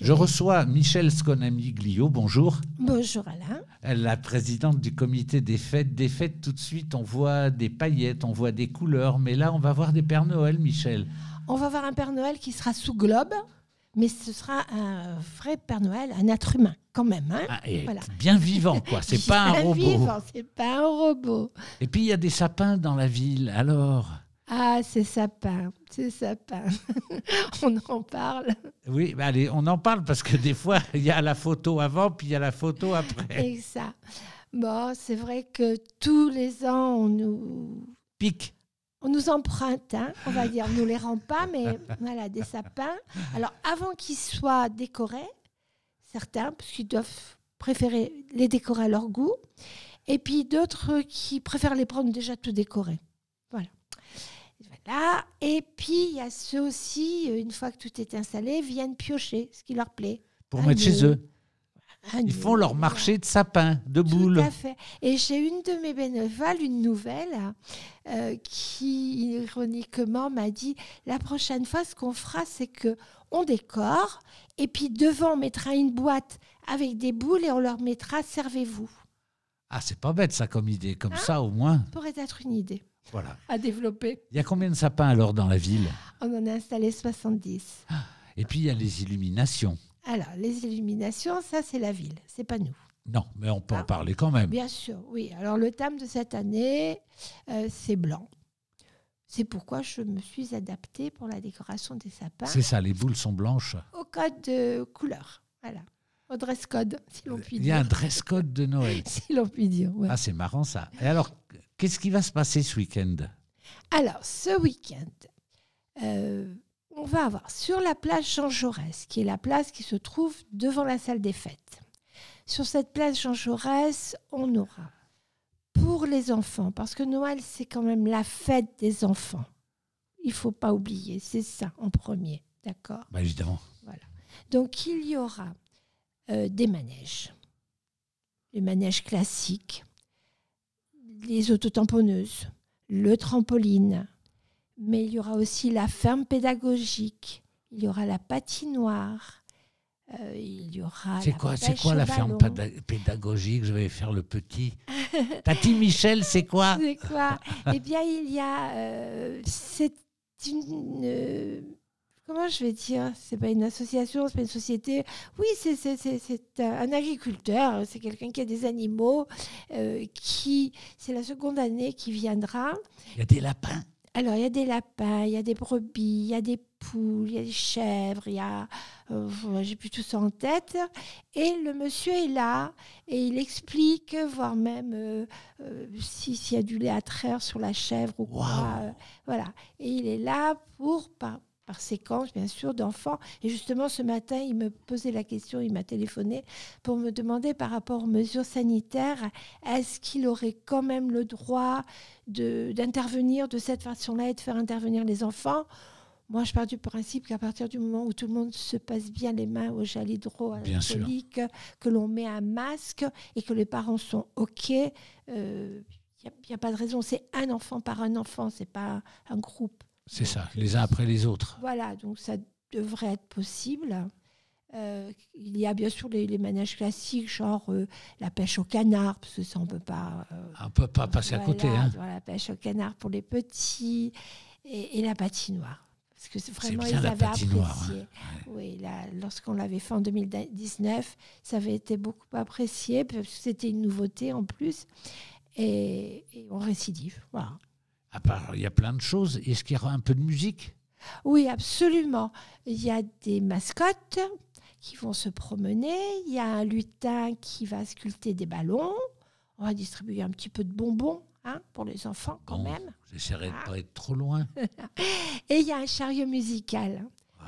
Je reçois Michel Sconamiglio, bonjour. Bonjour Alain. La présidente du comité des fêtes. Des fêtes, tout de suite, on voit des paillettes, on voit des couleurs, mais là, on va voir des Pères Noël, Michel. On va voir un Père Noël qui sera sous globe, mais ce sera un vrai Père Noël, un être humain quand même. Hein Ah, et Voilà. Bien vivant, quoi. C'est pas un Bien robot. vivant, c'est pas un robot. Et puis, il y a des sapins dans la ville. Alors Ah, c'est sapin, c'est sapin. On en parle. Oui, bah allez, on en parle parce que des fois, il y a la photo avant, puis il y a la photo après. Et ça. Bon, c'est vrai que tous les ans, on nous, Pique. on nous emprunte, hein, on va dire, on nous les rend pas, mais voilà, des sapins. Alors, avant qu'ils soient décorés, certains, parce qu'ils doivent préférer les décorer à leur goût, et puis d'autres qui préfèrent les prendre déjà tout décorés. Voilà. Voilà. Et puis, il y a ceux aussi, euh, une fois que tout est installé, viennent piocher ce qui leur plaît. Pour Ah, mettre chez eux. Un Ils font leur voilà. marché de sapins, de Tout boules. à fait. Et j'ai une de mes bénévoles, une nouvelle, euh, qui ironiquement m'a dit la prochaine fois, ce qu'on fera, c'est que on décore et puis devant on mettra une boîte avec des boules et on leur mettra servez-vous. Ah, c'est pas bête ça comme idée. Comme Hein ça, au moins. Ça pourrait être une idée Voilà. à développer. Il y a combien de sapins alors dans la ville? On en a installé 70. Et puis il y a les illuminations. Alors les illuminations, ça c'est la ville, c'est pas nous. Non, mais on peut en Ah. parler quand même. Bien sûr, oui. Alors le thème de cette année, euh, c'est blanc. C'est pourquoi je me suis adaptée pour la décoration des sapins C'est ça, les boules sont blanches. au code de couleur. Voilà. Au dress code, si l'on peut Il y a un dire. dress code de Noël. Si l'on peut dire. ouais. Ah, c'est marrant ça. Et alors, qu'est-ce qui va se passer ce week-end? Alors, ce week-end, euh, on va avoir sur la place Jean Jaurès, qui est la place qui se trouve devant la salle des fêtes. Sur cette place Jean Jaurès, on aura pour les enfants, parce que Noël, c'est quand même la fête des enfants. Il faut pas oublier, c'est ça en premier, d'accord? Bah, Évidemment. Donc il y aura euh, des manèges, les manèges classiques, les autotamponneuses, le trampoline, mais il y aura aussi la ferme pédagogique, il y aura la patinoire, euh, il y aura. C'est quoi, c'est quoi la ferme pédagogique? Je vais faire le petit. Tati Michel, c'est quoi? C'est quoi? Eh bien, il y a. euh, c'est une. Comment je vais dire? C'est pas une association, c'est pas une société. Oui, c'est, un agriculteur, c'est quelqu'un qui a des animaux, euh, qui. C'est la seconde année qui viendra. Il y a des lapins. Alors, il y a des lapins, il y a des brebis, il y a des poules, il y a des chèvres, il y a. euh, j'ai plus tout ça en tête. Et le monsieur est là et il explique, voire même euh, euh, si- s'il y a du lait à traire sur la chèvre ou quoi. Voilà. Et il est là pour, par, séquence, bien sûr, d'enfants. Et justement, ce matin, il me posait la question, il m'a téléphoné pour me demander par rapport aux mesures sanitaires, est-ce qu'il aurait quand même le droit d'intervenir de, cette façon-là et de faire intervenir les enfants? Moi, je pars du principe qu'à partir du moment où tout le monde se passe bien les mains au gel Bien sûr. hydroalcoolique, que l'on met un masque et que les parents sont OK, il n'y a, pas de raison. C'est un enfant par un enfant, c'est pas un groupe. C'est ça, les uns après les autres. Voilà, donc ça devrait être possible. Euh, il y a bien sûr les, les manèges classiques, genre euh, la pêche au canard, parce que ça, on ne peut pas. euh, On ne peut pas passer à côté. Hein. la pêche au canard pour les petits et, et la patinoire. Parce que vraiment, bien ils la avaient patinoire, apprécié. Oui, là, lorsqu'on l'avait fait en 2019, ça avait été beaucoup apprécié, parce que c'était une nouveauté en plus. Et, et on récidive. Voilà. À part, il y a plein de choses. Est-ce qu'il y aura un peu de musique? Oui, absolument. Il y a des mascottes qui vont se promener. Il y a un lutin qui va sculpter des ballons. On va distribuer un petit peu de bonbons hein, pour les enfants quand Bon, même. J'essaierai de ne pas être trop loin. Et il y a un chariot musical.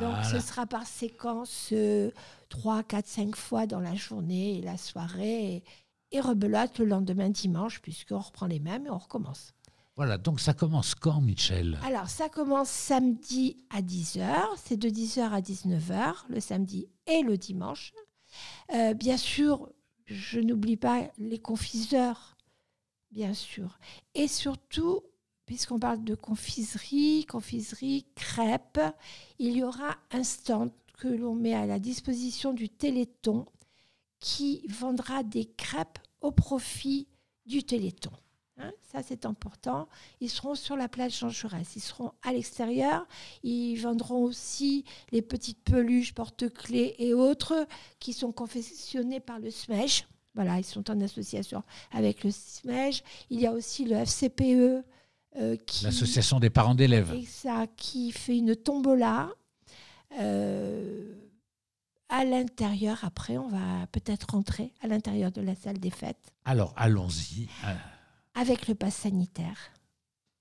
Donc ce sera par séquence euh, 3, 4, 5 fois dans la journée et la soirée. Et, et rebelote le lendemain dimanche, puisqu'on reprend les mêmes et on recommence. Voilà, donc ça commence quand, Michel? Alors, ça commence samedi à 10h. C'est de 10h à 19h, le samedi et le dimanche. Euh, bien sûr, je n'oublie pas les confiseurs, bien sûr. Et surtout, puisqu'on parle de confiserie, confiserie, crêpes, il y aura un stand que l'on met à la disposition du Téléthon qui vendra des crêpes au profit du Téléthon. Ça, c'est important. Ils seront sur la plage Jean Jaurès. Ils seront à l'extérieur. Ils vendront aussi les petites peluches, porte-clés et autres qui sont confectionnées par le SMEJ. Voilà, ils sont en association avec le SMEJ. Il y a aussi le FCPE. Euh, L'association des parents d'élèves. Ça, qui fait une tombola. Euh, à l'intérieur, après, on va peut-être rentrer à l'intérieur de la salle des fêtes. Alors, allons-y avec le pass sanitaire,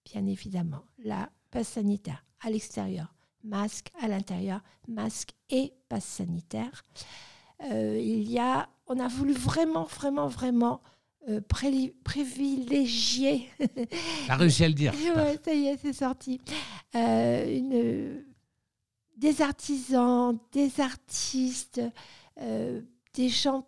bien évidemment. La passe sanitaire à l'extérieur, masque à l'intérieur, masque et passe sanitaire. Euh, il y a, on a voulu vraiment, vraiment, vraiment euh, privilégier. T'as réussi à le dire. ouais, ça y est, c'est sorti. Euh, une, des artisans, des artistes, des gens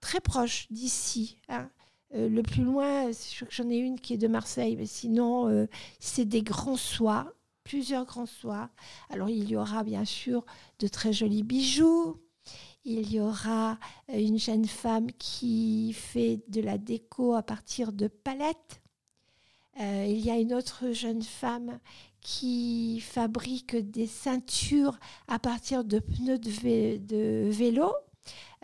très proches d'ici. Hein. Euh, le plus loin, j'en ai une qui est de Marseille, mais sinon, euh, c'est des grands soies, plusieurs grands soies. Alors, il y aura bien sûr de très jolis bijoux. Il y aura euh, une jeune femme qui fait de la déco à partir de palettes. il y a une autre jeune femme qui fabrique des ceintures à partir de pneus de vélo.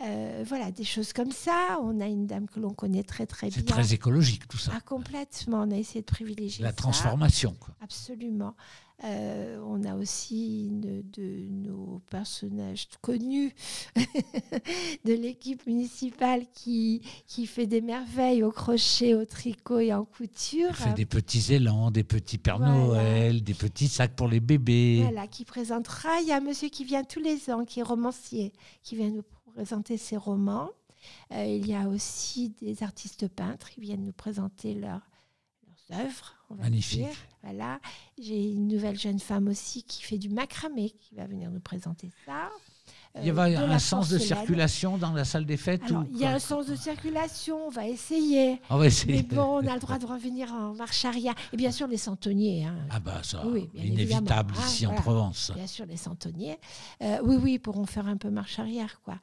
Euh, voilà, des choses comme ça. On a une dame que l'on connaît très très bien. C'est très écologique tout ça. Ah, complètement. On a essayé de privilégier la transformation. Quoi. Absolument. Euh, on a aussi une de nos personnages connus de l'équipe municipale qui, qui fait des merveilles au crochet, au tricot et en couture. Elle fait des petits élans, des petits Pères Noël, des petits sacs pour les bébés. Voilà, qui présentera. Il y a un monsieur qui vient tous les ans, qui est romancier, qui vient nous présenter ses romans. Euh, il y a aussi des artistes peintres qui viennent nous présenter leurs œuvres. Magnifique. Voilà. J'ai une nouvelle jeune femme aussi qui fait du macramé qui va venir nous présenter ça. Il y a un sens de circulation dans la salle des fêtes Il y a un sens de circulation, on va essayer. On va essayer. Mais bon, on a le droit de revenir en marche arrière. Et bien sûr, les centonniers. Hein. Ah bah ça, inévitable ah, ici en Provence. Bien sûr, les centonniers. Euh, oui, oui, pourront faire un peu marche arrière. quoi.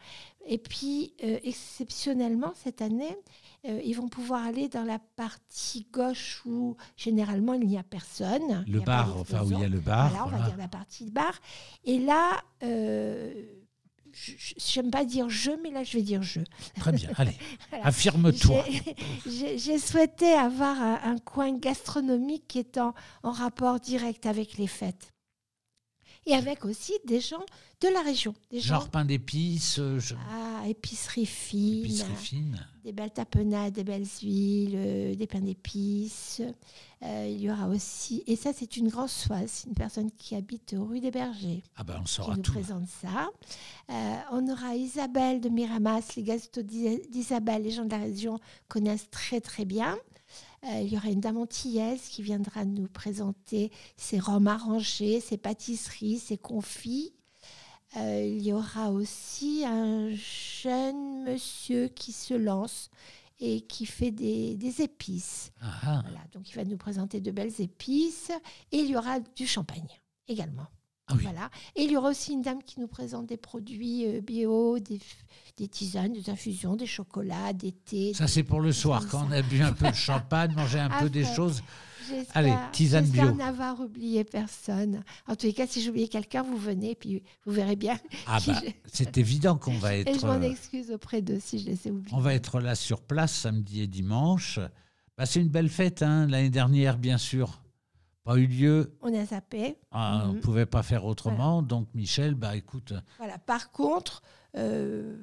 Et puis, euh, exceptionnellement, cette année, euh, ils vont pouvoir aller dans la partie gauche où généralement il n'y a personne. Le bar, enfin où il y a le bar. Voilà, on va dire la partie bar. Et là, j'aime pas dire je, mais là je vais dire je. Très bien, allez, affirme-toi. J'ai souhaité avoir un, coin gastronomique qui est en, rapport direct avec les fêtes. Et avec aussi des gens de la région. Des Genre pain d'épices euh, Ah, épicerie fine. Des belles tapenades, des belles huiles, euh, des pains d'épices. Euh, il y aura aussi, et ça c'est une grande soise, une personne qui habite rue des Bergers. Ah ben on saura qui nous présente ça. on aura Isabelle de Miramas, les gâteaux d'Isabelle, les gens de la région connaissent très très bien. Euh, il y aura une dame antillaise qui viendra nous présenter ses rhums arrangés, ses pâtisseries, ses confits. Euh, il y aura aussi un jeune monsieur qui se lance et qui fait des, épices. Ah ah. donc il va nous présenter de belles épices. Et il y aura du champagne également. Ah voilà. Et il y aura aussi une dame qui nous présente des produits euh, bio, des, des, tisanes, des infusions, des chocolats, des thés. Ça, c'est pour le soir, quand on a bu un peu de champagne, mangé un peu des choses. Allez, tisane bio. N'avoir oublié personne. En tous les cas, si j'ai oublié quelqu'un, vous venez, puis vous verrez bien. Ah bah, c'est évident qu'on va être... Et je m'en euh, excuse auprès d'eux si je les ai oubliés. On va être là sur place samedi et dimanche. Bah, c'est une belle fête, hein, l'année dernière, bien sûr pas eu lieu. On a zappé. Ah, on ne mhm. pouvait pas faire autrement. Donc, Michel, bah écoute. Voilà. Par contre, euh,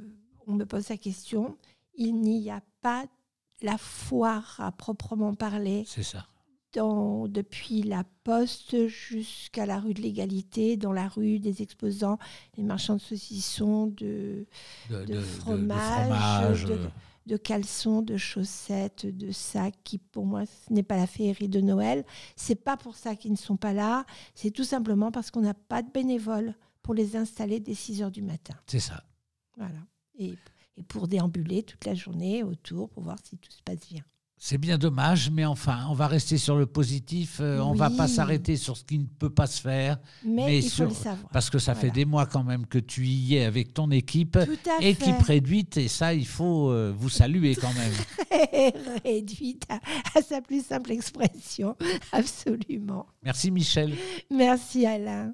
on me pose la question il n'y a pas la foire à proprement parler. C'est ça. Dans, depuis la Poste jusqu'à la rue de l'Égalité, dans la rue des exposants, les marchands de saucissons, de, de, fromage, de, de caleçons, de chaussettes, de sacs, qui pour moi, ce n'est pas la féerie de Noël. C'est pas pour ça qu'ils ne sont pas là. C'est tout simplement parce qu'on n'a pas de bénévoles pour les installer dès 6 heures du matin. C'est ça. Voilà. Et, et, pour déambuler toute la journée autour pour voir si tout se passe bien. C'est bien dommage, mais enfin, on va rester sur le positif. euh, On va pas Oui. s'arrêter sur ce qui ne peut pas se faire, Mais, Mais il sur- faut le savoir. parce que ça fait des mois quand même que tu y es avec ton équipe. Tout à Équipe fait. réduite, et ça, il faut euh, vous saluer quand même. Réduite à, à sa plus simple expression. Absolument. Merci Michel. Merci Alain.